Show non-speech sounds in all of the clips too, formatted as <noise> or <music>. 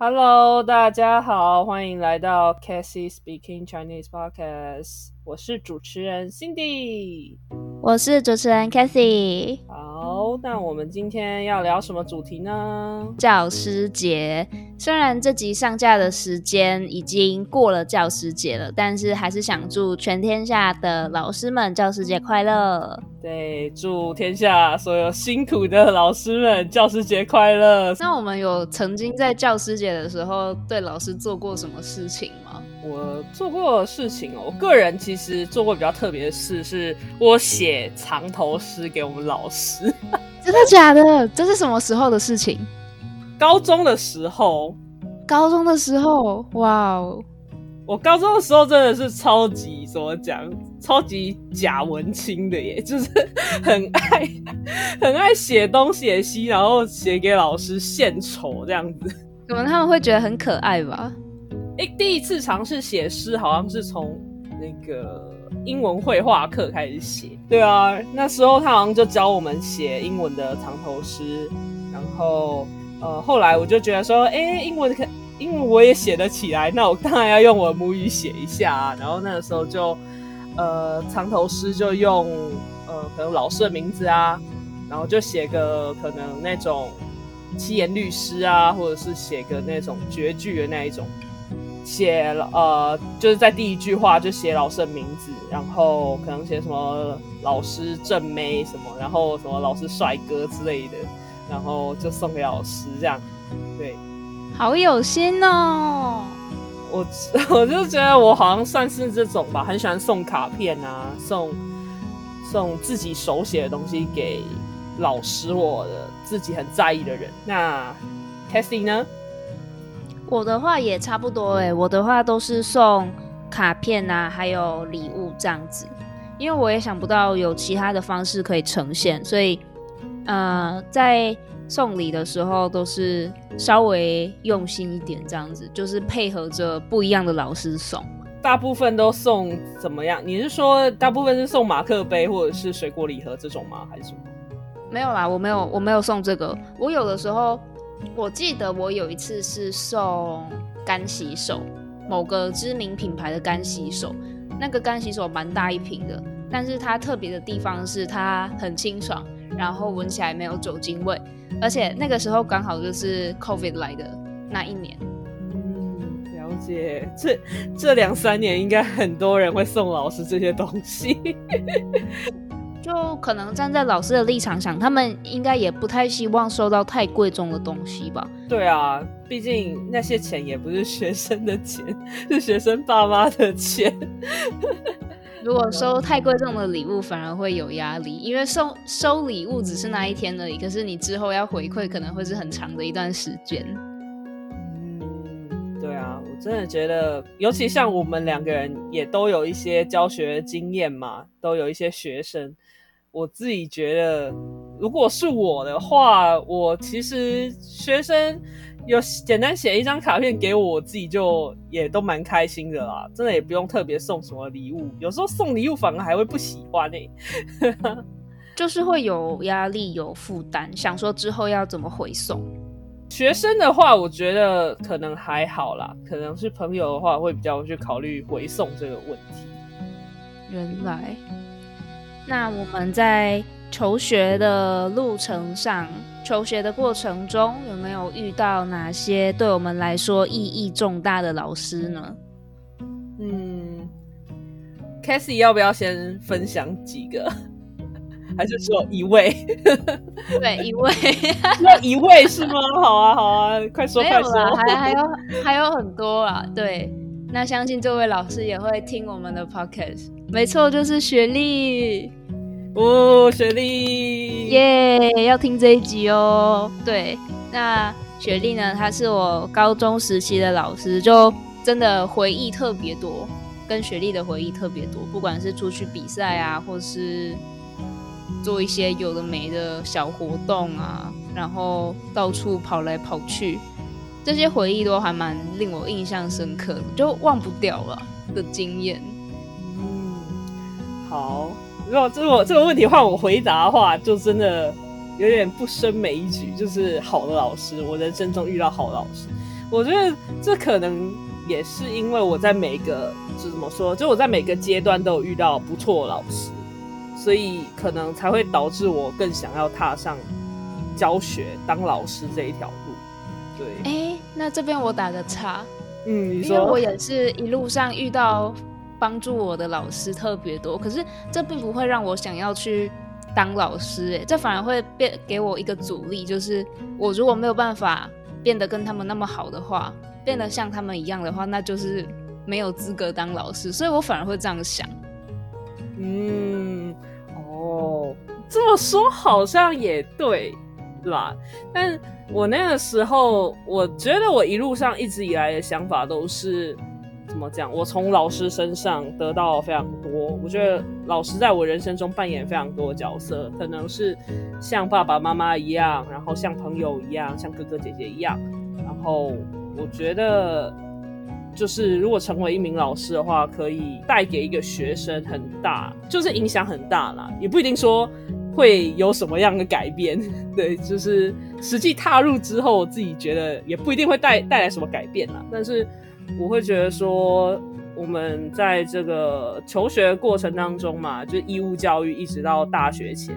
Hello，大家好，欢迎来到 Cassie Speaking Chinese Podcast。我是主持人 Cindy，我是主持人 Cathy。好，那我们今天要聊什么主题呢？教师节。虽然这集上架的时间已经过了教师节了，但是还是想祝全天下的老师们教师节快乐。对，祝天下所有辛苦的老师们教师节快乐。那我们有曾经在教师节的时候对老师做过什么事情吗？我做过事情哦，我个人其实做过比较特别的事，是我写长头诗给我们老师。<laughs> 真的假的？这是什么时候的事情？高中的时候。高中的时候，哇哦！我高中的时候真的是超级怎么讲，超级假文青的耶，就是 <laughs> 很爱很爱写东写西，然后写给老师献丑这样子。可能他们会觉得很可爱吧？哎，第一次尝试写诗，好像是从那个英文绘画课开始写。对啊，那时候他好像就教我们写英文的藏头诗，然后呃，后来我就觉得说，哎，英文可。英文我也写得起来，那我当然要用我的母语写一下啊。然后那个时候就，呃，藏头诗就用呃可能老师的名字啊，然后就写个可能那种七言律诗啊，或者是写个那种绝句的那一种，写呃就是在第一句话就写老师的名字，然后可能写什么老师正妹什么，然后什么老师帅哥之类的，然后就送给老师这样，对。好有心哦！我我就觉得我好像算是这种吧，很喜欢送卡片啊，送送自己手写的东西给老师，我的自己很在意的人。那 Cassie 呢？我的话也差不多哎，我的话都是送卡片啊，还有礼物这样子，因为我也想不到有其他的方式可以呈现，所以呃，在。送礼的时候都是稍微用心一点，这样子就是配合着不一样的老师送。大部分都送怎么样？你是说大部分是送马克杯或者是水果礼盒这种吗？还是什么？没有啦，我没有，我没有送这个。我有的时候，我记得我有一次是送干洗手，某个知名品牌的干洗手，那个干洗手蛮大一瓶的，但是它特别的地方是它很清爽，然后闻起来没有酒精味。而且那个时候刚好就是 COVID 来的那一年。嗯，了解。这这两三年应该很多人会送老师这些东西。就可能站在老师的立场想，他们应该也不太希望收到太贵重的东西吧？对啊，毕竟那些钱也不是学生的钱，是学生爸妈的钱。<laughs> 如果收太贵重的礼物，反而会有压力，因为收收礼物只是那一天而已，可是你之后要回馈，可能会是很长的一段时间。真的觉得，尤其像我们两个人也都有一些教学经验嘛，都有一些学生，我自己觉得，如果是我的话，我其实学生。有简单写一张卡片给我，我自己就也都蛮开心的啦。真的也不用特别送什么礼物，有时候送礼物反而还会不喜欢呢，<laughs> 就是会有压力、有负担，想说之后要怎么回送。学生的话，我觉得可能还好啦，可能是朋友的话会比较去考虑回送这个问题。原来，那我们在求学的路程上。求学的过程中，有没有遇到哪些对我们来说意义重大的老师呢？嗯，Cassie 要不要先分享几个？还是只有一位？<laughs> 对，一位，<laughs> 那一位是吗？<laughs> 好啊，好啊，快说快说，还还有还有很多啊。对，那相信这位老师也会听我们的 podcast。没错，就是雪莉。哦，雪莉，耶，要听这一集哦。对，那雪莉呢？她是我高中时期的老师，就真的回忆特别多，跟雪莉的回忆特别多。不管是出去比赛啊，或是做一些有的没的小活动啊，然后到处跑来跑去，这些回忆都还蛮令我印象深刻的，就忘不掉了的经验。嗯，好。如果这个这个问题换我回答的话，就真的有点不胜枚举。就是好的老师，我人生中遇到好老师，我觉得这可能也是因为我在每个，就怎么说，就我在每个阶段都有遇到不错的老师，所以可能才会导致我更想要踏上教学当老师这一条路。对，哎，那这边我打个叉，嗯，你因为我，也是一路上遇到帮助我的老师特别多，可是这并不会让我想要去当老师，哎，这反而会变给我一个阻力，就是我如果没有办法变得跟他们那么好的话，变得像他们一样的话，那就是没有资格当老师，所以我反而会这样想。嗯，说好像也对，对吧？但我那个时候，我觉得我一路上一直以来的想法都是怎么讲？我从老师身上得到非常多。我觉得老师在我人生中扮演非常多角色，可能是像爸爸妈妈一样，然后像朋友一样，像哥哥姐姐一样。然后我觉得，就是如果成为一名老师的话，可以带给一个学生很大，就是影响很大啦，也不一定说会有什么样的改变。<laughs> 对，就是实际踏入之后，我自己觉得也不一定会带带来什么改变啦。但是我会觉得说，我们在这个求学过程当中嘛，就义务教育一直到大学前，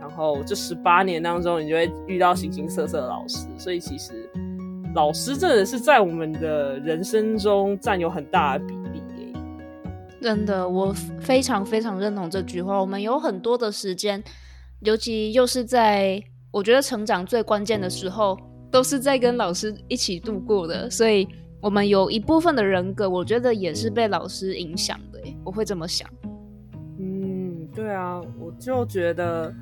然后这十八年当中，你就会遇到形形色色的老师，所以其实老师真的是在我们的人生中占有很大的比例。真的，我非常非常认同这句话。我们有很多的时间，尤其又是在我觉得成长最关键的时候，都是在跟老师一起度过的。所以，我们有一部分的人格，我觉得也是被老师影响的耶。我会这么想。嗯，对啊，我就觉得，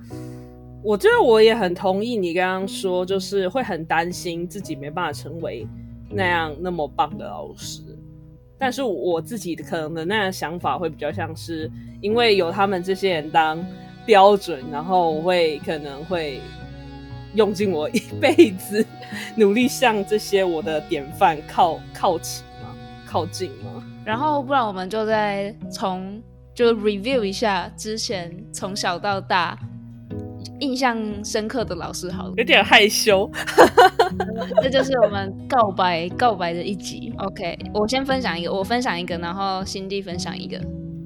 我觉得我也很同意你刚刚说，就是会很担心自己没办法成为那样那么棒的老师。但是我自己的可能的那样想法会比较像是，因为有他们这些人当标准，然后我会可能会用尽我一辈子努力向这些我的典范靠靠齐嘛，靠近嘛。然后，不然我们就再从就 review 一下之前从小到大印象深刻的老师好了。有点害羞，<laughs> 这就是我们告白告白的一集。OK，我先分享一个，我分享一个，然后辛蒂分享一个。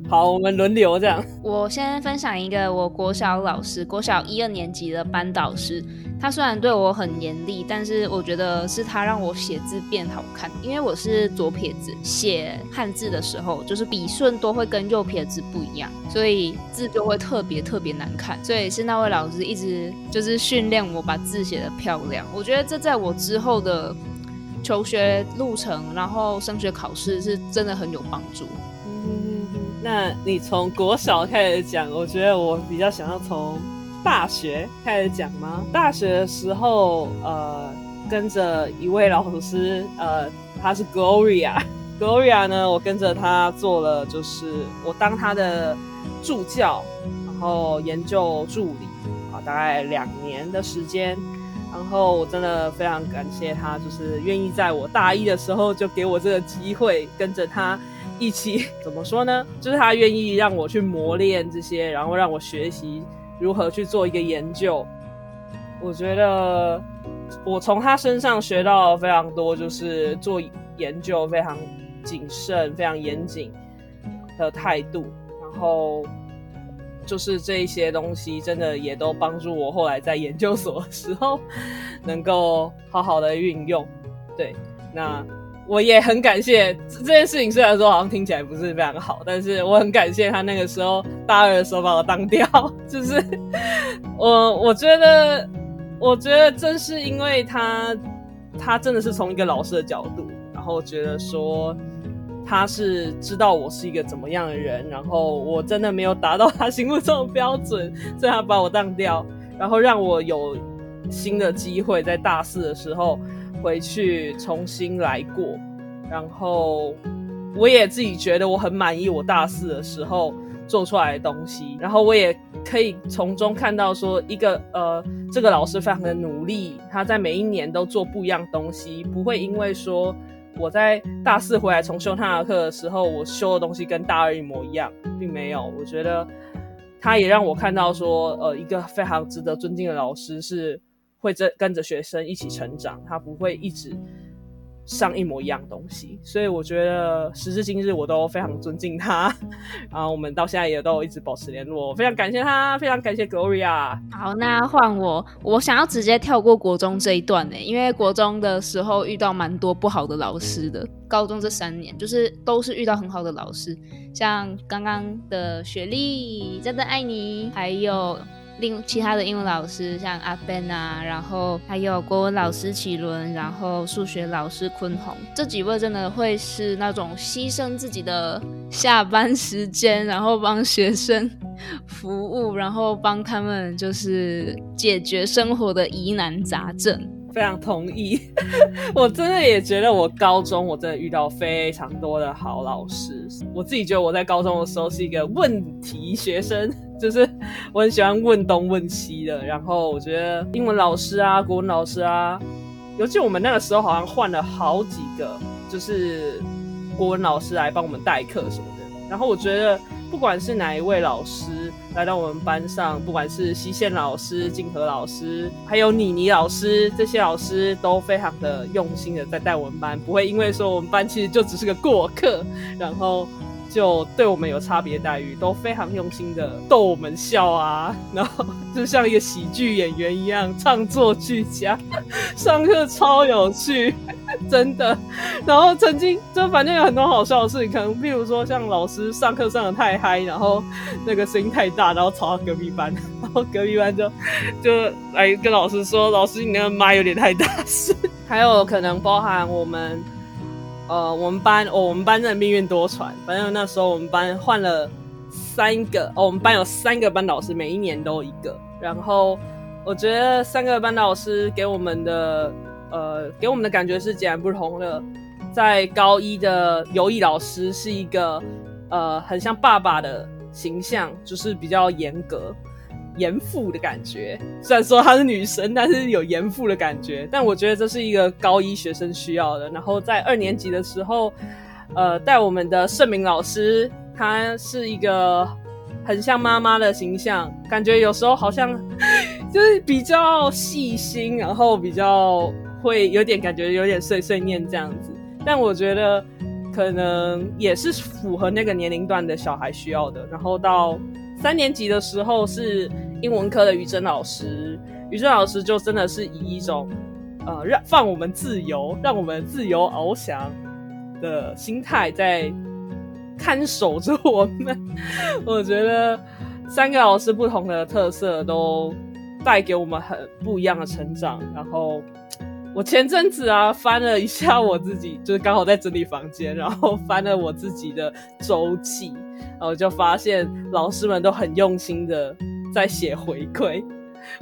好，我们轮流这样。我先分享一个我国小老师，国小一二年级的班导师。他虽然对我很严厉，但是我觉得是他让我写字变好看。因为我是左撇子，写汉字的时候，就是笔顺都会跟右撇子不一样，所以字就会特别特别难看。所以是那位老师一直就是训练我把字写得漂亮。我觉得这在我之后的求学路程，然后升学考试是真的很有帮助。那你从国小开始讲，我觉得我比较想要从大学开始讲吗？大学的时候，呃，跟着一位老师，呃，他是 Gloria。<laughs> Gloria 呢，我跟着他做了，就是我当他的助教，然后研究助理，啊，大概两年的时间。然后我真的非常感谢他，就是愿意在我大一的时候就给我这个机会，跟着他一起 <laughs> 怎么说呢？就是他愿意让我去磨练这些，然后让我学习如何去做一个研究。我觉得我从他身上学到非常多，就是做研究非常谨慎、非常严谨的态度，然后。就是这一些东西，真的也都帮助我后来在研究所的时候，能够好好的运用。对，那我也很感谢这件事情。虽然说好像听起来不是非常好，但是我很感谢他那个时候大二的时候把我当掉。就是 <laughs> 我，我觉得，我觉得正是因为他，他真的是从一个老师的角度，然后觉得说。他是知道我是一个怎么样的人，然后我真的没有达到他心目中的标准，所以他把我当掉，然后让我有新的机会在大四的时候回去重新来过，然后我也自己觉得我很满意我大四的时候做出来的东西，然后我也可以从中看到说一个呃这个老师非常的努力，他在每一年都做不一样东西，不会因为说。我在大四回来重修他的课的时候，我修的东西跟大二一模一样，并没有。我觉得他也让我看到说，呃，一个非常值得尊敬的老师是会跟跟着学生一起成长，他不会一直上一模一样东西，所以我觉得时至今日我都非常尊敬他。然后我们到现在也都一直保持联络，非常感谢他，非常感谢 Gloria。好，那换我，我想要直接跳过国中这一段呢，因为国中的时候遇到蛮多不好的老师的，高中这三年就是都是遇到很好的老师，像刚刚的雪莉，真的爱你，还有。另其他的英文老师像阿 Ben 啊，然后还有国文老师启伦，然后数学老师坤宏，这几位真的会是那种牺牲自己的下班时间，然后帮学生服务，然后帮他们就是解决生活的疑难杂症。非常同意，<laughs> 我真的也觉得我高中我真的遇到非常多的好老师。我自己觉得我在高中的时候是一个问题学生，就是我很喜欢问东问西的。然后我觉得英文老师啊、国文老师啊，尤其我们那个时候好像换了好几个，就是国文老师来帮我们代课什么的。然后我觉得不管是哪一位老师。来到我们班上，不管是西线老师、静和老师，还有妮妮老师，这些老师都非常的用心的在带我们班，不会因为说我们班其实就只是个过客，然后。就对我们有差别待遇，都非常用心的逗我们笑啊，然后就像一个喜剧演员一样唱作俱佳，<laughs> 上课超有趣，真的。然后曾经就反正有很多好笑的事情，可能譬如说像老师上课上的太嗨，然后那个声音太大，然后吵到隔壁班，<laughs> 然后隔壁班就就来跟老师说：“老师，你那个麦有点太大声。<laughs> ”还有可能包含我们。呃，我们班哦，我们班真的命运多舛。反正那时候我们班换了三个哦，我们班有三个班导师，每一年都一个。然后我觉得三个班导师给我们的呃，给我们的感觉是截然不同的。在高一的游艺老师是一个呃，很像爸爸的形象，就是比较严格。严父的感觉，虽然说她是女神，但是有严父的感觉。但我觉得这是一个高一学生需要的。然后在二年级的时候，呃，带我们的盛明老师，他是一个很像妈妈的形象，感觉有时候好像 <laughs> 就是比较细心，然后比较会有点感觉有点碎碎念这样子。但我觉得可能也是符合那个年龄段的小孩需要的。然后到三年级的时候是。英文科的于真老师，于真老师就真的是以一种呃让放我们自由，让我们自由翱翔的心态在看守着我们。<laughs> 我觉得三个老师不同的特色都带给我们很不一样的成长。然后我前阵子啊翻了一下我自己，就是刚好在整理房间，然后翻了我自己的周记，然后就发现老师们都很用心的。在写回馈，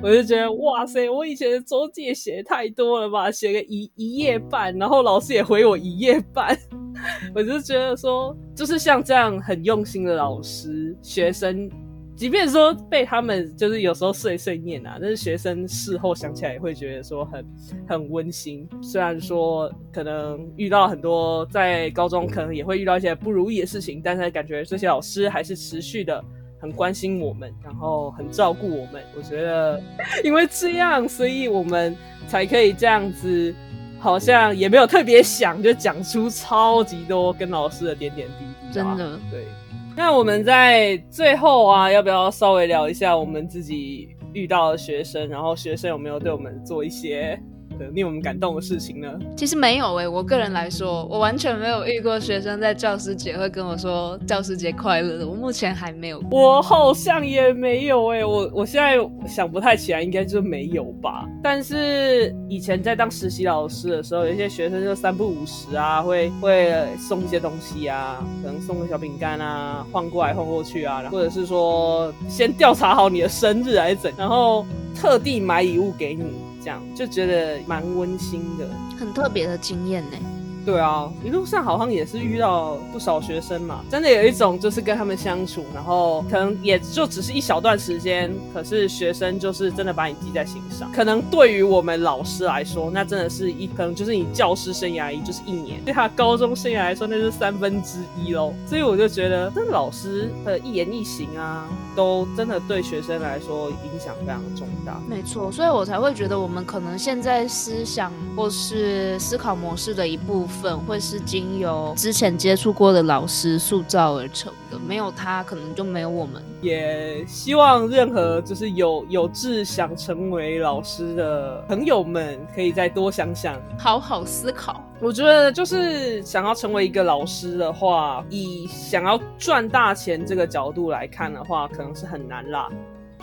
我就觉得哇塞，我以前的周记写太多了吧，写个一一页半，然后老师也回我一页半，<laughs> 我就觉得说，就是像这样很用心的老师，学生即便说被他们就是有时候碎碎念啊，但是学生事后想起来也会觉得说很很温馨。虽然说可能遇到很多在高中可能也会遇到一些不如意的事情，但是感觉这些老师还是持续的。很关心我们，然后很照顾我们。我觉得，因为这样，所以我们才可以这样子，好像也没有特别想，就讲出超级多跟老师的点点滴滴。真的，对。那我们在最后啊，要不要稍微聊一下我们自己遇到的学生，然后学生有没有对我们做一些？令我们感动的事情呢？其实没有诶，我个人来说，我完全没有遇过学生在教师节会跟我说教师节快乐的。我目前还没有，我好像也没有诶。我我现在想不太起来，应该就没有吧。但是以前在当实习老师的时候，有一些学生就三不五时啊，会会送一些东西啊，可能送个小饼干啊，晃过来晃过去啊，或者是说先调查好你的生日还是怎，然后特地买礼物给你。这样就觉得蛮温馨的，很特别的经验呢。对啊，一路上好像也是遇到不少学生嘛，真的有一种就是跟他们相处，然后可能也就只是一小段时间，可是学生就是真的把你记在心上。可能对于我们老师来说，那真的是一可能就是你教师生涯一就是一年，对他高中生涯来说那是三分之一喽。所以我就觉得，这老师的一言一行啊，都真的对学生来说影响非常重大。没错，所以我才会觉得我们可能现在思想或是思考模式的一部分，会是经由之前接触过的老师塑造而成的。没有他，可能就没有我们。也希望任何就是有有志想成为老师的朋友们，可以再多想想，好好思考。我觉得就是想要成为一个老师的话，以想要赚大钱这个角度来看的话，可能是很难啦。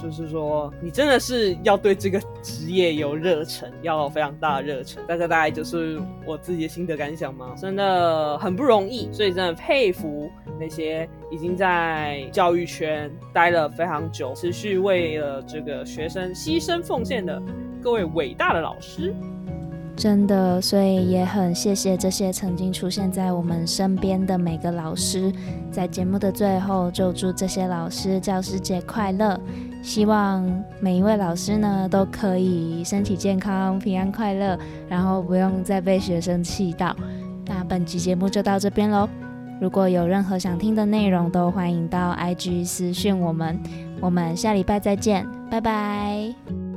就是说，你真的是要对这个职业有热忱，要非常大的热忱。大概大概就是我自己的心得感想嘛？真的很不容易，所以真的佩服那些已经在教育圈待了非常久，持续为了这个学生牺牲奉献的各位伟大的老师。真的，所以也很谢谢这些曾经出现在我们身边的每个老师。在节目的最后，就祝这些老师教师节快乐！希望每一位老师呢都可以身体健康、平安快乐，然后不用再被学生气到。那本期节目就到这边喽。如果有任何想听的内容，都欢迎到 IG 私讯我们。我们下礼拜再见，拜拜。